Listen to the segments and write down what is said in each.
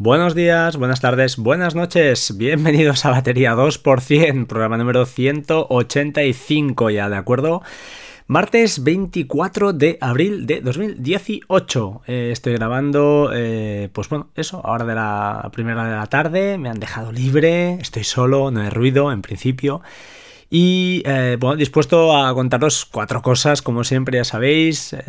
Buenos días, buenas tardes, buenas noches. Bienvenidos a Batería 2%, programa número 185 ya, ¿de acuerdo? Martes 24 de abril de 2018. Eh, estoy grabando, eh, pues bueno, eso, ahora de la primera de la tarde. Me han dejado libre, estoy solo, no hay ruido en principio. Y eh, bueno, dispuesto a contaros cuatro cosas, como siempre ya sabéis. Eh,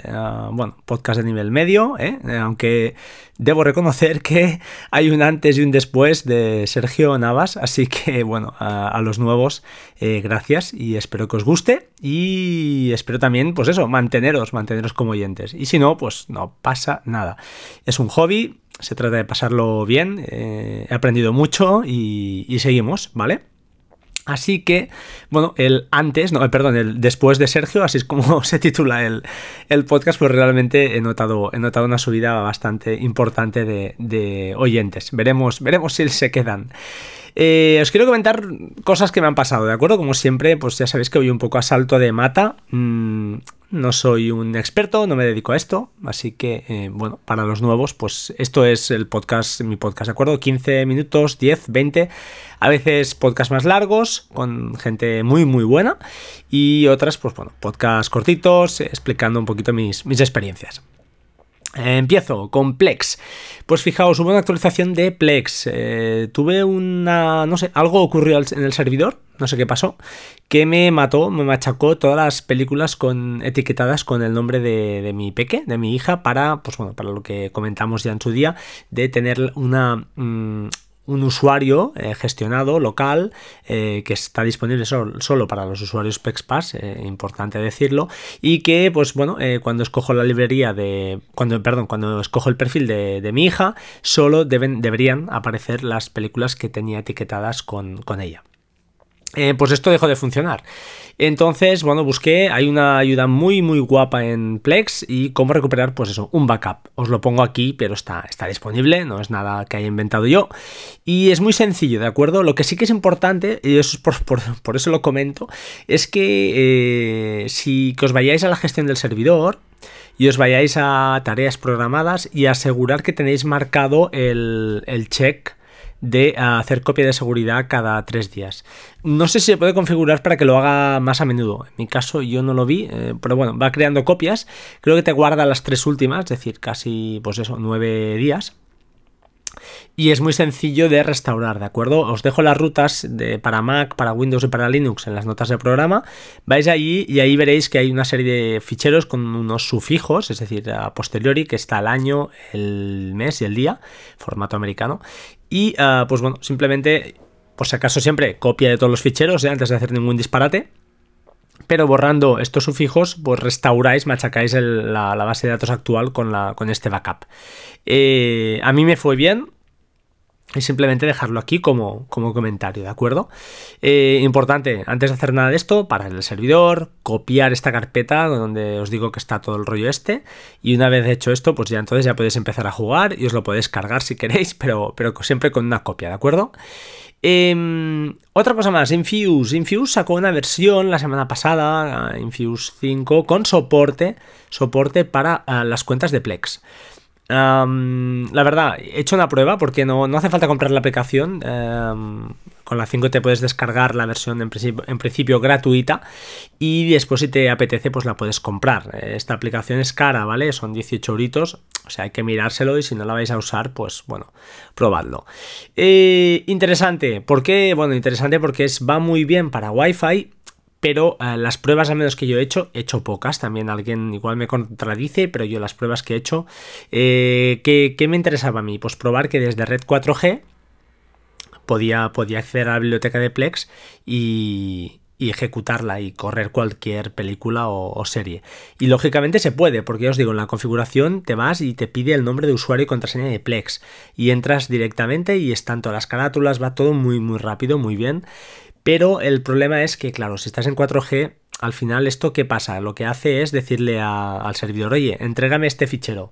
bueno, podcast de nivel medio, ¿eh? aunque debo reconocer que hay un antes y un después de Sergio Navas, así que bueno, a, los nuevos, gracias y espero que os guste y espero también, pues eso, manteneros, manteneros como oyentes. Y si no, pues no pasa nada. Es un hobby, se trata de pasarlo bien, he aprendido mucho y seguimos, ¿vale? Así que, bueno, el antes, no, perdón, el después de Sergio, así es como se titula el, podcast, pues realmente he notado, he notado una subida bastante importante de, de oyentes. Veremos, veremos si se quedan. Eh, os quiero comentar cosas que me han pasado, ¿de acuerdo? Como siempre, pues ya sabéis que voy un poco a salto de mata. Mm, no soy un experto, no me dedico a esto, así que, eh, bueno, para los nuevos, pues esto es el podcast, mi podcast, ¿de acuerdo? 15 minutos, 10, 20, a veces podcasts más largos, con gente muy, muy buena, y otras, pues bueno, podcasts cortitos, explicando un poquito mis, mis experiencias. Empiezo con Plex. Pues fijaos, hubo una actualización de Plex. Eh, tuve una. No sé, algo ocurrió en el servidor, no sé qué pasó, que me mató, me machacó todas las películas con etiquetadas con el nombre de, mi peque, de mi hija, para, pues bueno, para lo que comentamos ya en su día, de tener una. Mm, un usuario eh, gestionado local eh, que está disponible solo, para los usuarios PexPass, eh, importante decirlo, y que pues bueno, cuando escojo la librería de, cuando, perdón, cuando escojo el perfil de, mi hija, solo deben, deberían aparecer las películas que tenía etiquetadas con, con ella. Pues esto dejó de funcionar. Entonces, bueno, busqué, hay una ayuda muy muy guapa en Plex y cómo recuperar, pues eso, un backup. Os lo pongo aquí, pero está, está disponible, no es nada que haya inventado yo. Y es muy sencillo, ¿de acuerdo? Lo que sí que es importante, y eso es por, eso lo comento, es que eh, si os vayáis a la gestión del servidor, y os vayáis a tareas programadas y asegurar que tenéis marcado el check de hacer copia de seguridad cada tres días. No sé si se puede configurar para que lo haga más a menudo. En mi caso yo no lo vi, eh, pero bueno, va creando copias. Creo que te guarda las tres últimas, es decir, casi, pues eso, nueve días y es muy sencillo de restaurar, ¿de acuerdo? Os dejo las rutas de, para Mac, para Windows y para Linux en las notas del programa. Vais allí y ahí veréis que hay una serie de ficheros con unos sufijos, es decir, a posteriori, que está el año, el mes y el día, formato americano. Y ah, pues bueno, simplemente, por si acaso siempre, copia de todos los ficheros ¿eh? antes de hacer ningún disparate pero borrando estos sufijos, pues restauráis, machacáis la, base de datos actual con, con este backup. Eh, a mí me fue bien, y simplemente dejarlo aquí como, como comentario, ¿de acuerdo? Eh, importante, antes de hacer nada de esto, parar el servidor, copiar esta carpeta donde os digo que está todo el rollo este, y una vez hecho esto, pues ya entonces ya podéis empezar a jugar y os lo podéis cargar si queréis, pero, pero siempre con una copia, ¿de acuerdo? Em, otra cosa más, Infuse. Infuse sacó una versión la semana pasada, Infuse 5, con soporte, soporte para uh, las cuentas de Plex la verdad, he hecho una prueba porque no, no hace falta comprar la aplicación. con la 5 te puedes descargar la versión en principio, gratuita y después si te apetece pues la puedes comprar. Esta aplicación es cara, ¿vale? Son 18 euritos, o sea hay que mirárselo y si no la vais a usar pues bueno, probadlo. Eh, interesante, ¿por qué? Bueno, interesante porque es, va muy bien para Wi-Fi pero eh, las pruebas al menos que yo he hecho, he hecho pocas, también alguien igual me contradice, pero yo las pruebas que he hecho, eh, ¿qué, me interesaba a mí? Pues probar que desde Red 4G podía, podía acceder a la biblioteca de Plex y, ejecutarla y correr cualquier película o, serie. Y lógicamente se puede, porque ya os digo, en la configuración te vas y te pide el nombre de usuario y contraseña de Plex. Y entras directamente y están todas las carátulas, va todo muy muy rápido, muy bien. Pero el problema es que, claro, si estás en 4G, al final esto qué pasa? Lo que hace es decirle al servidor, oye, entrégame este fichero.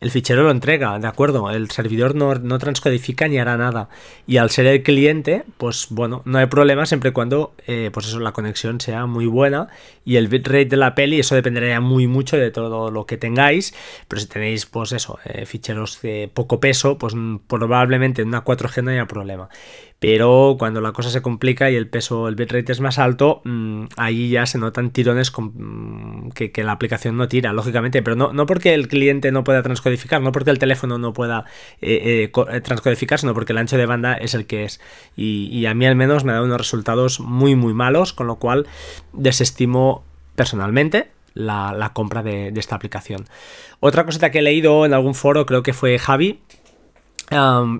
el fichero lo entrega, ¿de acuerdo? El servidor no, no, transcodifica ni hará nada. Y al ser el cliente, pues bueno, no hay problema siempre y cuando, eh, pues eso, la conexión sea muy buena y el bitrate de la peli, eso dependería muy mucho de todo lo que tengáis. Pero si tenéis, pues eso, eh, ficheros de poco peso, pues probablemente en una 4G no haya problema pero cuando la cosa se complica y el peso, el bitrate es más alto, mmm, ahí ya se notan tirones mmm, que, la aplicación no tira, lógicamente, pero no, no, porque el cliente no pueda transcodificar, no porque el teléfono no pueda eh, eh, transcodificar, sino porque el ancho de banda es el que es. Y, a mí al menos me dado unos resultados muy, muy malos, con lo cual desestimo personalmente la, compra de, esta aplicación. Otra cosita que he leído en algún foro, creo que fue Javi,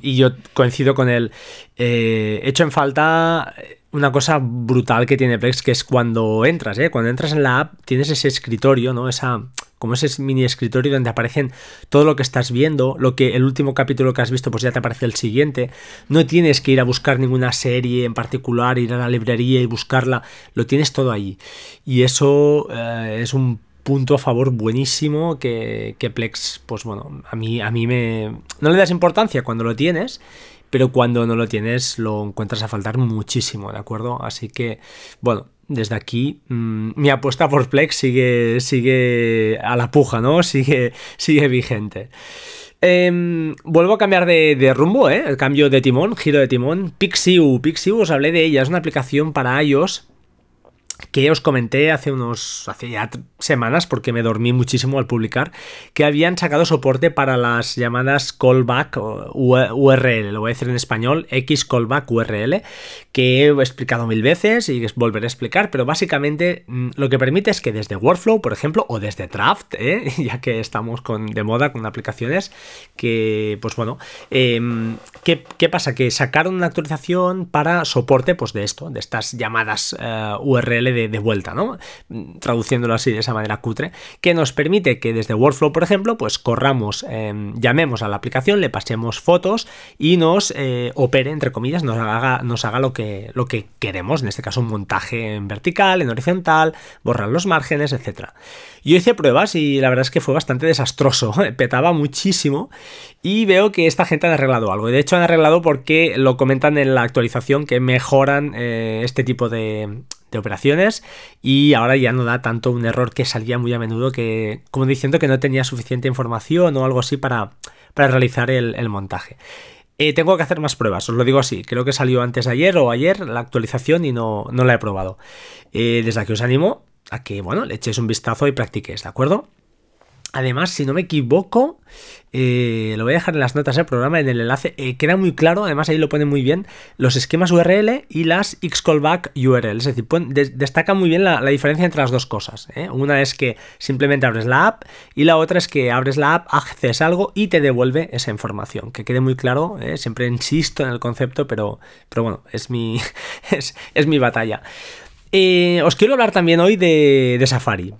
Y yo coincido con él. Eh, hecho en falta una cosa brutal que tiene Plex, que es cuando entras, ¿eh? Cuando entras en la app, tienes ese escritorio, ¿no? Esa, como ese mini escritorio donde aparecen todo lo que estás viendo, lo que el último capítulo que has visto, pues ya te aparece el siguiente. No tienes que ir a buscar ninguna serie en particular, ir a la librería y buscarla. Lo tienes todo ahí. Y eso eh, es un punto a favor buenísimo que, que, Plex, pues bueno, a mí, a mí me... No le das importancia cuando lo tienes, pero cuando no lo tienes lo encuentras a faltar muchísimo, ¿de acuerdo? Así que, bueno, desde aquí mmm, mi apuesta por Plex sigue, sigue a la puja, ¿no? Sigue, sigue vigente. Eh, vuelvo a cambiar de, de, rumbo, ¿eh? El cambio de timón, giro de timón. Pixiu, Pixiu, os hablé de ella, es una aplicación para iOS que os comenté hace unos hace ya semanas porque me dormí muchísimo al publicar que habían sacado soporte para las llamadas callback URL, lo voy a decir en español, X callback URL, que he explicado mil veces y volveré a explicar, pero básicamente mm, lo que permite es que desde Workflow, por ejemplo, o desde Draft, ¿eh? ya que estamos con, de moda con aplicaciones, que pues bueno, eh, ¿qué, ¿qué, pasa? Que sacaron una actualización para soporte pues de esto, de estas llamadas eh, URL de, vuelta, ¿no? Traduciéndolo así de esa manera cutre, que nos permite que desde Workflow, por ejemplo, pues corramos, eh, llamemos a la aplicación, le pasemos fotos y nos eh, opere, entre comillas, nos haga, nos haga lo, que, lo que queremos, en este caso un montaje en vertical, en horizontal, borrar los márgenes, etc. Yo hice pruebas y la verdad es que fue bastante desastroso, petaba muchísimo y veo que esta gente han arreglado algo. De hecho han arreglado porque lo comentan en la actualización que mejoran eh, este tipo de, de operaciones y ahora ya no da tanto un error que salía muy a menudo que como diciendo que no tenía suficiente información o algo así para, para realizar el, montaje. Eh, tengo que hacer más pruebas, os lo digo así. Creo que salió antes de ayer o ayer la actualización y no, no la he probado. Eh, desde aquí os animo a que, bueno, le echéis un vistazo y practiquéis, ¿de acuerdo? Además, si no me equivoco, eh, lo voy a dejar en las notas del programa, en el enlace, eh, queda muy claro, además ahí lo pone muy bien, los esquemas URL y las Xcallback URL. Es decir, de destaca muy bien la, diferencia entre las dos cosas. ¿eh? Una es que simplemente abres la app y la otra es que abres la app, haces algo y te devuelve esa información. Que quede muy claro, siempre insisto en el concepto, pero, pero bueno, es mi, es, es mi batalla. Os quiero hablar también hoy de Safari.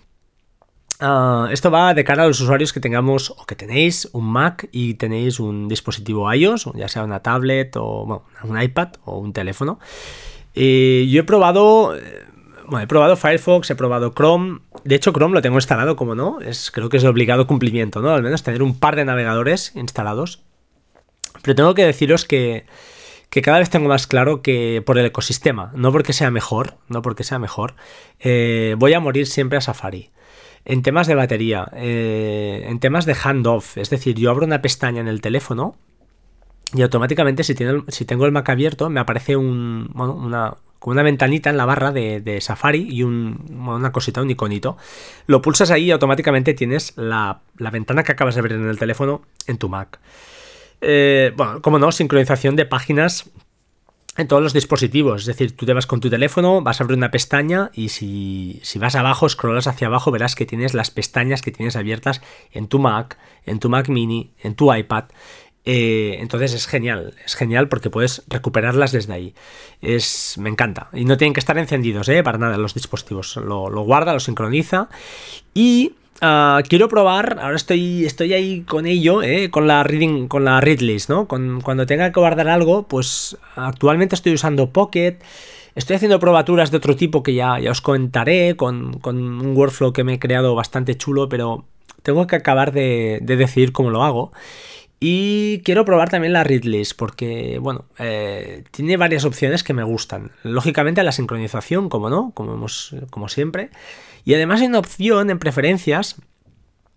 Uh, esto va de cara a los usuarios que tengamos o que tenéis un Mac y tenéis un dispositivo iOS, ya sea una tablet o un iPad o un teléfono. Eh, yo he probado, bueno, he probado Firefox, he probado Chrome. De hecho, Chrome lo tengo instalado, como no, es, creo que es obligado cumplimiento, ¿no? Al menos tener un par de navegadores instalados. Pero tengo que deciros que, que cada vez tengo más claro que por el ecosistema, no porque sea mejor, no porque sea mejor, eh, voy a morir siempre a Safari. En temas de batería, eh, en temas de handoff, es decir, yo abro una pestaña en el teléfono y automáticamente si, tengo el Mac abierto me aparece un, una, ventanita en la barra de, Safari y un, una cosita, un iconito. Lo pulsas ahí y automáticamente tienes la, la, ventana que acabas de ver en el teléfono en tu Mac. Eh, bueno, como no, sincronización de páginas en todos los dispositivos. Es decir, tú te vas con tu teléfono, vas a abrir una pestaña y si, si, vas abajo, scrollas hacia abajo, verás que tienes las pestañas que tienes abiertas en tu Mac, en tu Mac mini, en tu iPad. Eh, entonces es genial, es genial porque puedes recuperarlas desde ahí. Es, me encanta. Y no tienen que estar encendidos, ¿eh? Para nada los dispositivos. Lo, lo guarda, lo sincroniza. Y Uh, quiero probar, ahora estoy, estoy ahí con ello, ¿eh? con la reading, con la read list, ¿no? Cuando tenga que guardar algo, pues actualmente estoy usando Pocket. Estoy haciendo probaturas de otro tipo que ya, ya os comentaré, con, con, un workflow que me he creado bastante chulo, pero tengo que acabar de, decidir cómo lo hago. Y quiero probar también la read list porque, bueno, eh, tiene varias opciones que me gustan. Lógicamente la sincronización, como no, como, hemos, como siempre. Y además hay una opción en preferencias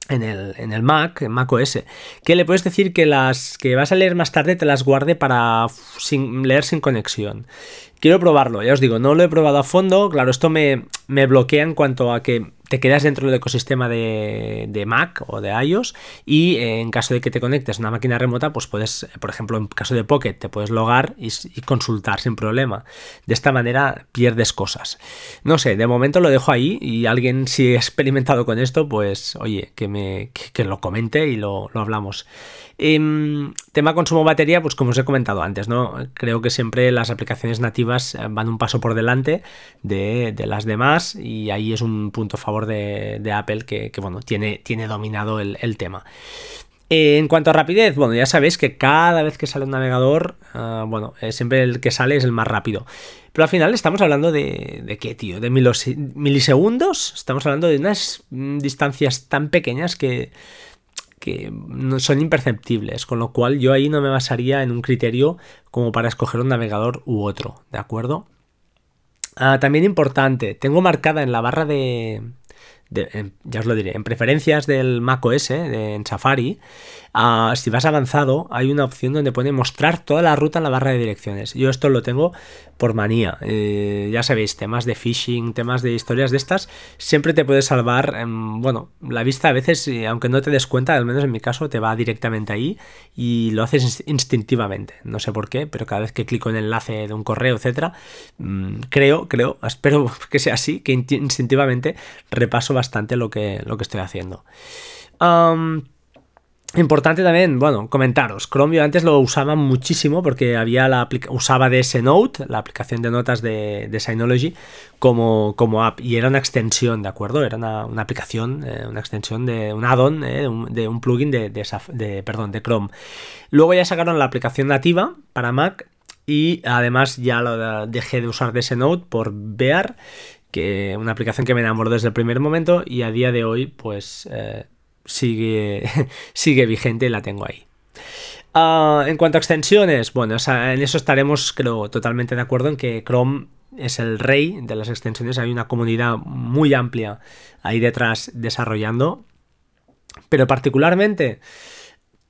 en el, en el, Mac, en Mac OS, que le puedes decir que las que vas a leer más tarde te las guarde para leer sin conexión. Quiero probarlo, ya os digo, no lo he probado a fondo, claro, esto me, me bloquea en cuanto a que te quedas dentro del ecosistema de, Mac o de iOS y eh, en caso de que te conectes a una máquina remota, pues puedes, por ejemplo, en caso de Pocket, te puedes logar y, consultar sin problema. De esta manera pierdes cosas. No sé, de momento lo dejo ahí y alguien si ha experimentado con esto, pues oye, que me que, lo comente y lo, lo hablamos. Em, tema consumo batería, pues como os he comentado antes, ¿no? Creo que siempre las aplicaciones nativas eh, van un paso por delante de, las demás y ahí es un punto a favor de, Apple que, bueno, tiene, tiene dominado el, tema. Eh, en cuanto a rapidez, bueno, ya sabéis que cada vez que sale un navegador, ah, bueno, eh, siempre el que sale es el más rápido. Pero al final estamos hablando de, de qué, tío, de milisegundos. Estamos hablando de unas mm, distancias tan pequeñas que que son imperceptibles, con lo cual yo ahí no me basaría en un criterio como para escoger un navegador u otro, ¿de acuerdo? Ah, también importante, tengo marcada en la barra de, ya os lo diré, en preferencias del Mac OS, de, en Safari, ah, si vas avanzado, hay una opción donde pone mostrar toda la ruta en la barra de direcciones. Yo esto lo tengo por manía. Eh, ya sabéis, temas de phishing, temas de historias de estas, siempre te puedes salvar. bueno, la vista a veces, aunque no te des cuenta, al menos en mi caso, te va directamente ahí y lo haces instintivamente. No sé por qué, pero cada vez que clico en el enlace de un correo, etcétera, mm, creo, creo, espero que sea así, que instintivamente repaso bastante lo que, lo que estoy haciendo. Importante también, bueno, comentaros. Chrome yo antes lo usaba muchísimo porque había la usaba DS Note, la aplicación de notas de, de Synology, como, como app. Y era una extensión, ¿de acuerdo? Era una, aplicación, eh, una extensión de un add-on, eh, de, un plugin de, de, perdón, de Chrome. Luego ya sacaron la aplicación nativa para Mac y además ya dejé de usar DS Note por Bear, que una aplicación que me enamoró desde el primer momento y a día de hoy, pues. Eh, sigue, sigue vigente y la tengo ahí. Ah, en cuanto a extensiones, bueno, en eso estaremos, creo, totalmente de acuerdo en que Chrome es el rey de las extensiones. Hay una comunidad muy amplia ahí detrás desarrollando. Pero particularmente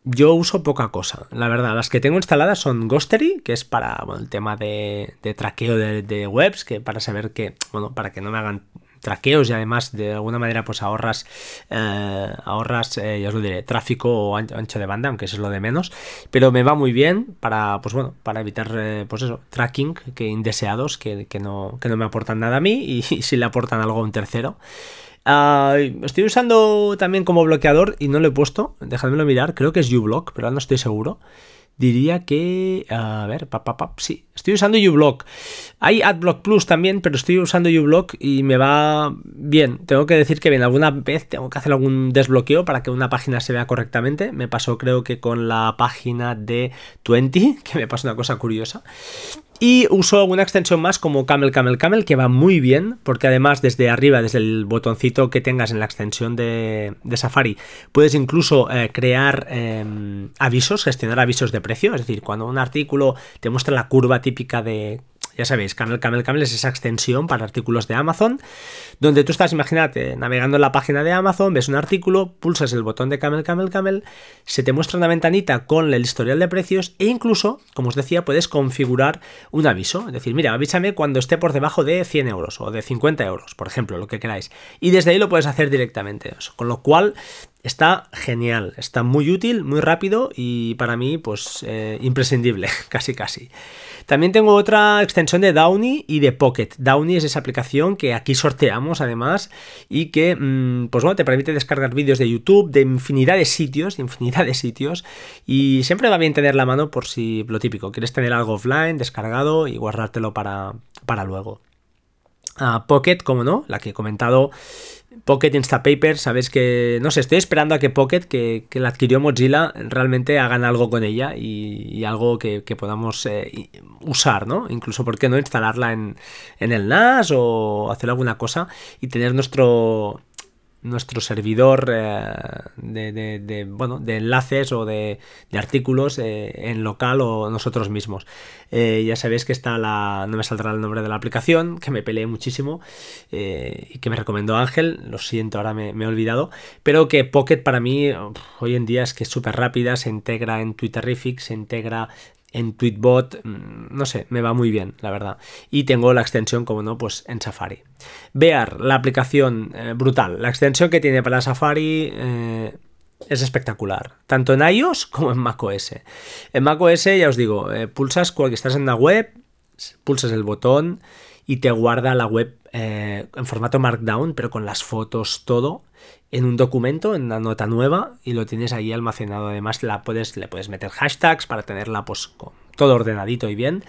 yo uso poca cosa, la verdad. Las que tengo instaladas son Ghostery, que es para el tema de, traqueo de, de, webs, que para saber que, bueno, para que no me hagan traqueos y además de alguna manera pues ahorras, eh, ahorras, eh, ya os lo diré, tráfico o ancho de banda, aunque eso es lo de menos, pero me va muy bien para, pues bueno, para evitar, eh, pues eso, tracking que indeseados que, no, que no me aportan nada a mí y, si le aportan algo a un tercero. Ah, estoy usando también como bloqueador y no lo he puesto, dejadmelo mirar, creo que es uBlock, pero no estoy seguro diría que, a ver, pa, sí, estoy usando uBlock. Hay AdBlock Plus también, pero estoy usando uBlock y me va bien. Tengo que decir que bien, alguna vez tengo que hacer algún desbloqueo para que una página se vea correctamente. Me pasó creo que con la página de 20, que me pasó una cosa curiosa. Y uso alguna extensión más como Camel Camel Camel que va muy bien porque además desde arriba, desde el botoncito que tengas en la extensión de, Safari, puedes incluso eh, crear em, avisos, gestionar avisos de precio. Es decir, cuando un artículo te muestra la curva típica de ya sabéis, Camel Camel Camel es esa extensión para artículos de Amazon, donde tú estás, imagínate, navegando en la página de Amazon, ves un artículo, pulsas el botón de Camel Camel Camel, se te muestra una ventanita con el historial de precios e incluso, como os decía, puedes configurar un aviso, es decir, mira, avísame cuando esté por debajo de 100 euros o de 50 euros, por ejemplo, lo que queráis. Y desde ahí lo puedes hacer directamente, con lo cual Está genial, está muy útil, muy rápido y para mí, pues, eh, imprescindible, casi casi. También tengo otra extensión de Downy y de Pocket. Downy es esa aplicación que aquí sorteamos además y que, mm, pues bueno, te permite descargar vídeos de YouTube de infinidad de sitios, infinidad de sitios y siempre va bien tener la mano por si lo típico, quieres tener algo offline, descargado y guardártelo para, para luego. Ah, Pocket, como no, la que he comentado Pocket Instapaper, sabes que, no sé, estoy esperando a que Pocket, que, la adquirió Mozilla, realmente hagan algo con ella y, algo que, podamos eh, usar, ¿no? Incluso, ¿por qué no instalarla en, en, el NAS o hacer alguna cosa y tener nuestro nuestro servidor eh, de, bueno, de enlaces o de, artículos eh, en local o nosotros mismos. Eh, ya sabéis que está la. No me saldrá el nombre de la aplicación, que me peleé muchísimo y que me recomendó Ángel. Lo siento, ahora me, he olvidado. Pero que Pocket para mí hoy en día es que es súper rápida, se integra en Twitterific, se integra en Tweetbot, mm, no sé, me va muy bien, la verdad. Y tengo la extensión, como no, pues en Safari. Bear, la aplicación eh, brutal. La extensión que tiene para Safari eh, es espectacular, tanto en iOS como en macOS. En macOS, ya os digo, eh, pulsas cuando estás en la web, pulsas el botón y te guarda la web en formato Markdown, pero con las fotos, todo en un documento, en una nota nueva, y lo tienes ahí almacenado. Además, la puedes, le puedes meter hashtags para tenerla pues, todo ordenadito y bien.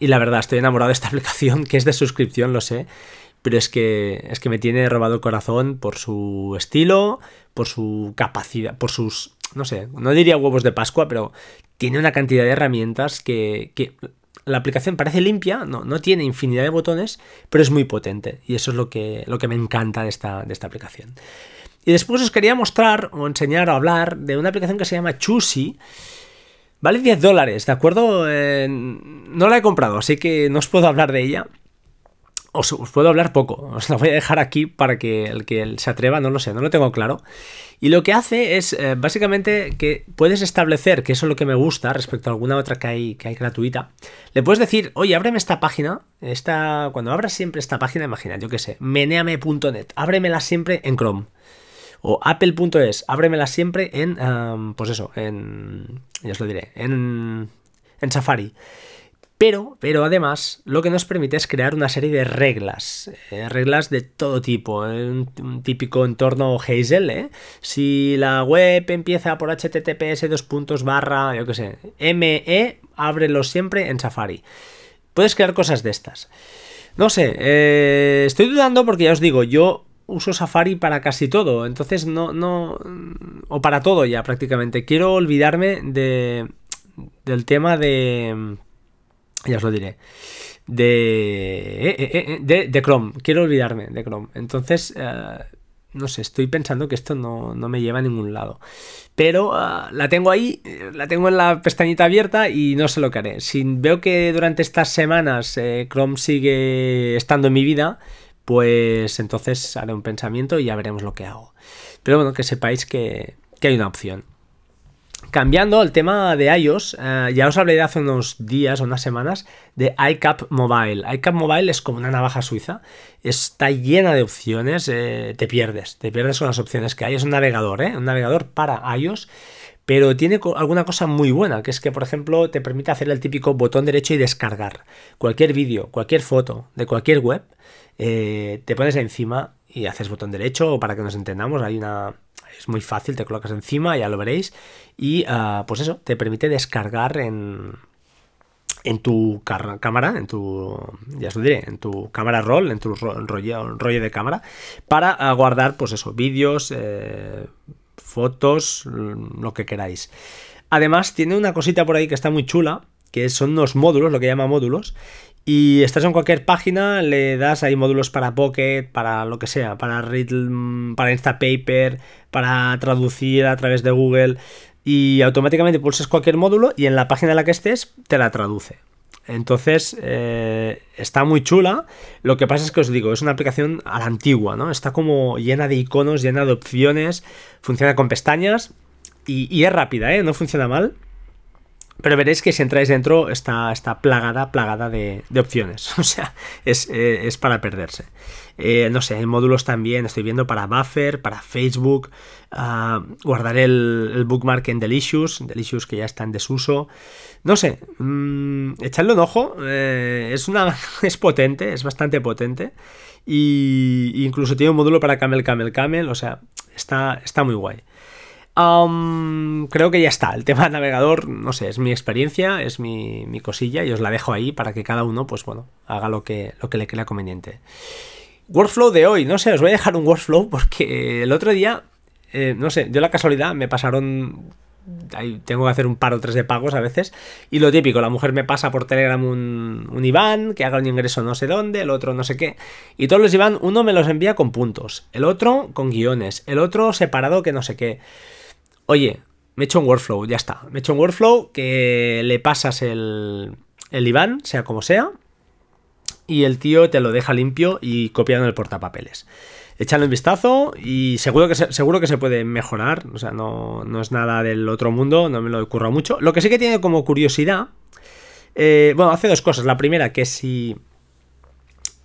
Y la verdad, estoy enamorado de esta aplicación, que es de suscripción, lo sé. Pero es que, es que me tiene robado el corazón por su estilo, por su capacidad, por sus, no sé, no diría huevos de Pascua, pero tiene una cantidad de herramientas que, que la aplicación parece limpia, no, no, tiene infinidad de botones, pero es muy potente. Y eso es lo que, lo que me encanta de esta, de esta aplicación. Y después os quería mostrar o enseñar o hablar de una aplicación que se llama Chusi. Vale 10 dólares, ¿de acuerdo? no la he comprado, así que no os puedo hablar de ella. Os, puedo hablar poco, os la voy a dejar aquí para que el que se atreva, no lo sé, no lo tengo claro. Y lo que hace es eh, básicamente que puedes establecer, que eso es lo que me gusta respecto a alguna otra que hay, que hay gratuita, le puedes decir, oye, ábreme esta página, esta, cuando abras siempre esta página, imagina, yo qué sé, meneame.net, ábremela siempre en Chrome o apple.es, ábremela siempre en, pues eso, en, ya os lo diré, en, en Safari. Pero, pero además, lo que nos permite es crear una serie de reglas, eh, reglas de todo tipo, un, típico entorno Hazel, ¿eh? Si la web empieza por https dos puntos barra, yo qué sé, me, ábrelo siempre en Safari. Puedes crear cosas de estas. No sé, eh, estoy dudando porque ya os digo, yo uso Safari para casi todo, entonces no, no, o para todo ya prácticamente. Quiero olvidarme de, del tema de, ya os lo diré, de, eh, eh, eh, de, Chrome. Quiero olvidarme de Chrome. Entonces, no sé, estoy pensando que esto no, me lleva a ningún lado. Pero la tengo ahí, la tengo en la pestañita abierta y no sé lo que haré. Si veo que durante estas semanas Chrome sigue estando en mi vida, pues entonces haré un pensamiento y ya veremos lo que hago. Pero bueno, que sepáis que, hay una opción. Cambiando el tema de iOS, eh, ya os hablé de hace unos días o unas semanas de iCap Mobile. iCap Mobile es como una navaja suiza, está llena de opciones, eh, te pierdes, te pierdes con las opciones que hay. Es un navegador, ¿eh? un navegador para iOS, pero tiene alguna cosa muy buena, que es que, por ejemplo, te permite hacer el típico botón derecho y descargar cualquier vídeo, cualquier foto de cualquier web eh, te pones encima y haces botón derecho o para que nos entendamos, hay una... Es muy fácil, te colocas encima, ya lo veréis. Y ah, pues eso, te permite descargar en, en tu cámara, en tu, ya os lo diré, en tu cámara roll, en tu rollo, rollo de cámara, para ah, guardar, pues eso, vídeos, eh, fotos, lo que queráis. Además, tiene una cosita por ahí que está muy chula, que son unos módulos, lo que llama módulos, y estás en cualquier página, le das ahí módulos para Pocket, para lo que sea, para Riddle, para Instapaper, para traducir a través de Google. Y automáticamente pulsas cualquier módulo y en la página en la que estés te la traduce. Entonces, eh, está muy chula. Lo que pasa es que os digo, es una aplicación a la antigua, ¿no? Está como llena de iconos, llena de opciones, funciona con pestañas y, y es rápida, ¿eh? No funciona mal. Pero veréis que si entráis dentro está, está plagada, plagada de, opciones. O sea, es, eh, para perderse. Eh, no sé, hay módulos también, estoy viendo para Buffer, para Facebook. Ah, guardaré el, bookmark en Delicious, Delicious que ya está en desuso. No sé, mmm, echadle un ojo. Eh, es, una, es potente, es bastante potente. Y incluso tiene un módulo para Camel, Camel, Camel. O sea, está, está muy guay creo que ya está. El tema del navegador, no sé, es mi experiencia, es mi, cosilla y os la dejo ahí para que cada uno, pues bueno, haga lo que, lo que le crea conveniente. Workflow de hoy, no sé, os voy a dejar un workflow porque el otro día, eh, no sé, dio la casualidad, me pasaron tengo que hacer un par o tres de pagos a veces. Y lo típico, la mujer me pasa por Telegram un, un IBAN, que haga un ingreso no sé dónde, el otro no sé qué. Y todos los IBAN, uno me los envía con puntos, el otro con guiones, el otro separado que no sé qué. Oye, me he hecho un workflow, ya está. Me he hecho un workflow que le pasas el, el IBAN, sea como sea, y el tío te lo deja limpio y copiado en el portapapeles échale un vistazo y seguro que se, seguro que se puede mejorar. O sea, no, no es nada del otro mundo, no me lo ocurra mucho. Lo que sí que tiene como curiosidad. Eh, bueno, hace dos cosas. La primera, que si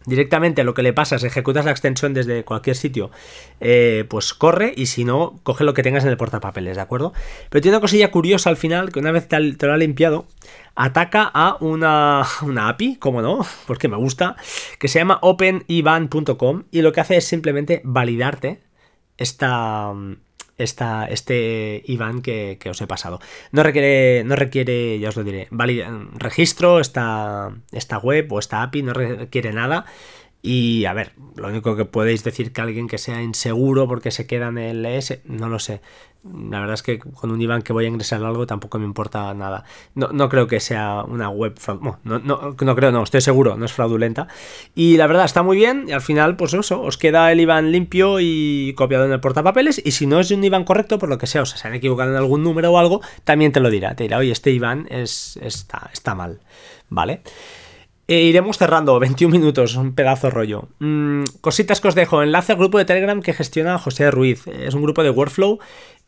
directamente lo que le pasa es ejecutas la extensión desde cualquier sitio, eh, pues corre y si no, coge lo que tengas en el portapapeles, ¿de acuerdo? Pero tiene una cosilla curiosa al final, que una vez te, lo ha limpiado, ataca a una, una, API, como no, porque me gusta, que se llama openivan.com y lo que hace es simplemente validarte esta esta, este IBAN que, os he pasado. No requiere, no requiere, ya os lo diré, registro, esta, esta web o esta API no requiere nada. Y a ver, lo único que podéis decir que alguien que sea inseguro porque se queda en el ES, no lo sé. La verdad es que con un IBAN que voy a ingresar algo tampoco me importa nada. No, no creo que sea una web no, no, no, creo, no, estoy seguro, no es fraudulenta. Y la verdad está muy bien y al final, pues eso, os queda el IBAN limpio y copiado en el portapapeles. Y si no es un IBAN correcto, por lo que sea, o sea, se han equivocado en algún número o algo, también te lo dirá. Te dirá, oye, este IBAN es, está, está mal. ¿Vale? E iremos cerrando, 21 minutos, un pedazo rollo. Mm, cositas que os dejo. Enlace al grupo de Telegram que gestiona José Ruiz. Es un grupo de workflow.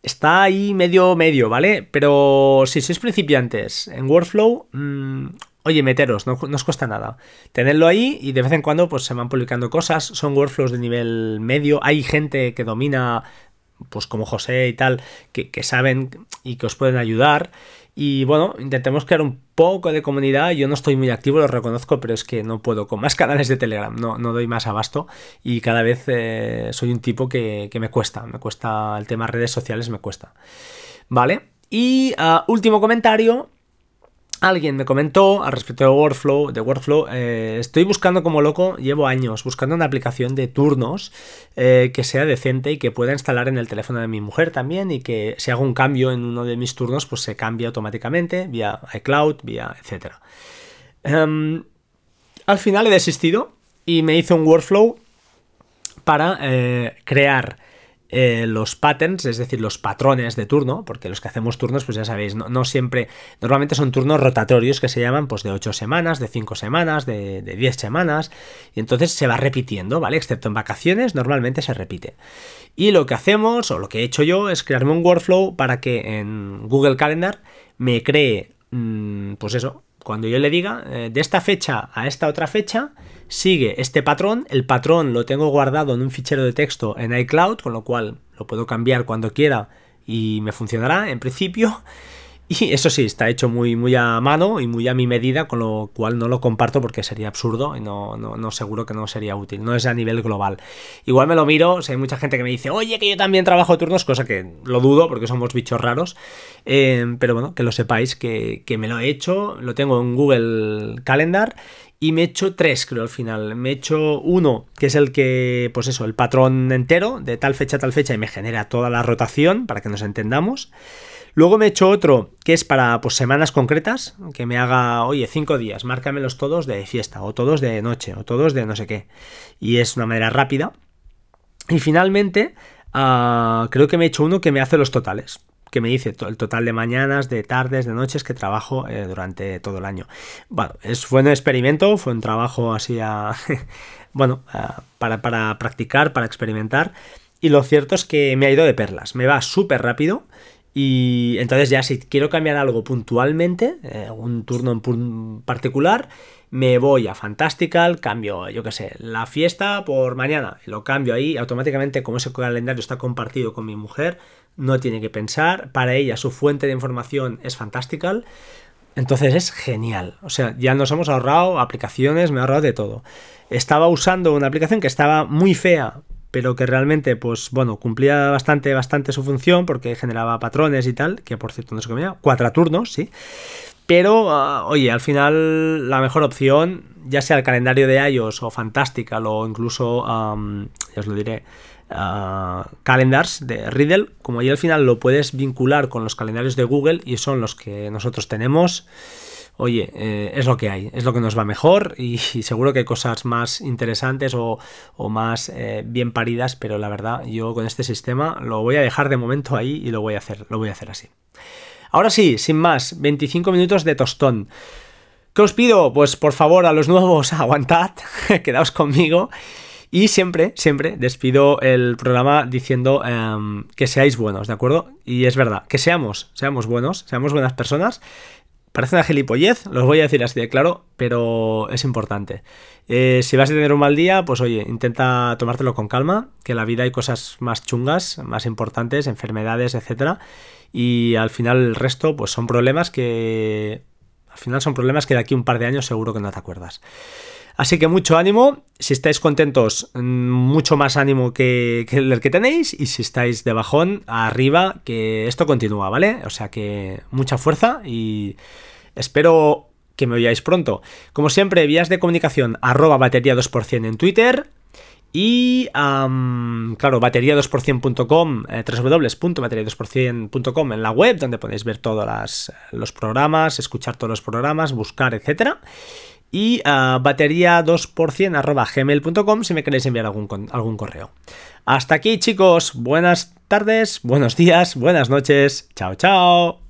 Está ahí medio medio, ¿vale? Pero si sois principiantes en workflow, mm, oye, meteros, no, os cuesta nada. Tenedlo ahí y de vez en cuando pues se van publicando cosas. Son workflows de nivel medio. Hay gente que domina, pues como José y tal, que, que saben y que os pueden ayudar. Y bueno, intentemos crear un poco de comunidad. Yo no estoy muy activo, lo reconozco, pero es que no puedo. Con más canales de Telegram no, no doy más abasto. Y cada vez eh, soy un tipo que, me cuesta. Me cuesta el tema redes sociales, me cuesta. ¿Vale? Y ah, último comentario. Alguien me comentó al respecto de Workflow, de Workflow, eh, estoy buscando como loco, llevo años buscando una aplicación de turnos eh, que sea decente y que pueda instalar en el teléfono de mi mujer también y que si hago un cambio en uno de mis turnos, pues se cambie automáticamente vía iCloud, vía etcétera. Em, al final he desistido y me hice un workflow para eh, crear eh, los patterns, es decir, los patrones de turno, porque los que hacemos turnos, pues ya sabéis, no, siempre, normalmente son turnos rotatorios que se llaman pues de 8 semanas, de 5 semanas, de, de 10 semanas, y entonces se va repitiendo, ¿vale? Excepto en vacaciones, normalmente se repite. Y lo que hacemos, o lo que he hecho yo, es crearme un workflow para que en Google Calendar me cree, mm, pues eso, cuando yo le diga, eh, de esta fecha a esta otra fecha, sigue este patrón. El patrón lo tengo guardado en un fichero de texto en iCloud, con lo cual lo puedo cambiar cuando quiera y me funcionará en principio. Y eso sí, está hecho muy, muy a mano y muy a mi medida, con lo cual no lo comparto porque sería absurdo y no, no, seguro que no sería útil. No es a nivel global. Igual me lo miro, si hay mucha gente que me dice, oye, que yo también trabajo turnos, cosa que lo dudo porque somos bichos raros. Eh, pero bueno, que lo sepáis que, que me lo he hecho, lo tengo en Google Calendar y me he hecho tres, creo, al final. Me he hecho uno, que es el que, pues eso, el patrón entero, de tal fecha a tal fecha, y me genera toda la rotación, para que nos entendamos. Luego me he hecho otro que es para pues, semanas concretas, que me haga, oye, cinco días, márcamelos todos de fiesta, o todos de noche, o todos de no sé qué. Y es una manera rápida. Y finalmente, ah, creo que me he hecho uno que me hace los totales que me dice el total de mañanas, de tardes, de noches que trabajo eh, durante todo el año. Bueno, es, fue un experimento, fue un trabajo así a, bueno, para, para practicar, para experimentar. Y lo cierto es que me ha ido de perlas, me va súper rápido y entonces ya si quiero cambiar algo puntualmente, eh, un turno en particular, me voy a Fantastical, cambio, yo qué sé, la fiesta por mañana, lo cambio ahí, automáticamente como ese calendario está compartido con mi mujer, no tiene que pensar, para ella su fuente de información es Fantastical, entonces es genial, o sea, ya nos hemos ahorrado aplicaciones, me he ahorrado de todo. Estaba usando una aplicación que estaba muy fea pero que realmente, pues bueno, cumplía bastante, bastante su función porque generaba patrones y tal, que por cierto no sé cómo cuatro turnos, sí. Pero, ah, oye, al final la mejor opción, ya sea el calendario de iOS o Fantastical o incluso, ya os lo diré, ah, calendars de Riddle, como ahí al final lo puedes vincular con los calendarios de Google y son los que nosotros tenemos, oye, eh, es lo que hay, es lo que nos va mejor y, seguro que hay cosas más interesantes o, más eh, bien paridas, pero la verdad yo con este sistema lo voy a dejar de momento ahí y lo voy a hacer, lo voy a hacer así. Ahora sí, sin más, 25 minutos de tostón. ¿Qué os pido? Pues por favor a los nuevos aguantad, quedaos conmigo. Y siempre, siempre despido el programa diciendo em, que seáis buenos, ¿de acuerdo? Y es verdad, que seamos, seamos buenos, seamos buenas personas Parece una gilipollez, los voy a decir así de claro, pero es importante. Eh, si vas a tener un mal día, pues oye, intenta tomártelo con calma, que la vida hay cosas más chungas, más importantes, enfermedades, etc. Y al final el resto, pues son problemas que... Al final son problemas que de aquí un par de años seguro que no te acuerdas. Así que mucho ánimo. Si estáis contentos, mm, mucho más ánimo que, el que tenéis. Y si estáis de bajón, arriba, que esto continúa, ¿vale? O sea que mucha fuerza y espero que me oigáis pronto. Como siempre, vías de comunicación arroba batería 2% en Twitter. Y, claro, batería2%.com, eh, www.batería2%.com en la web, donde podéis ver todos los programas, escuchar todos los programas, buscar, etcétera y uh, batería 2% arroba gmail.com si me queréis enviar algún, algún correo. Hasta aquí chicos, buenas tardes, buenos días, buenas noches, chao chao.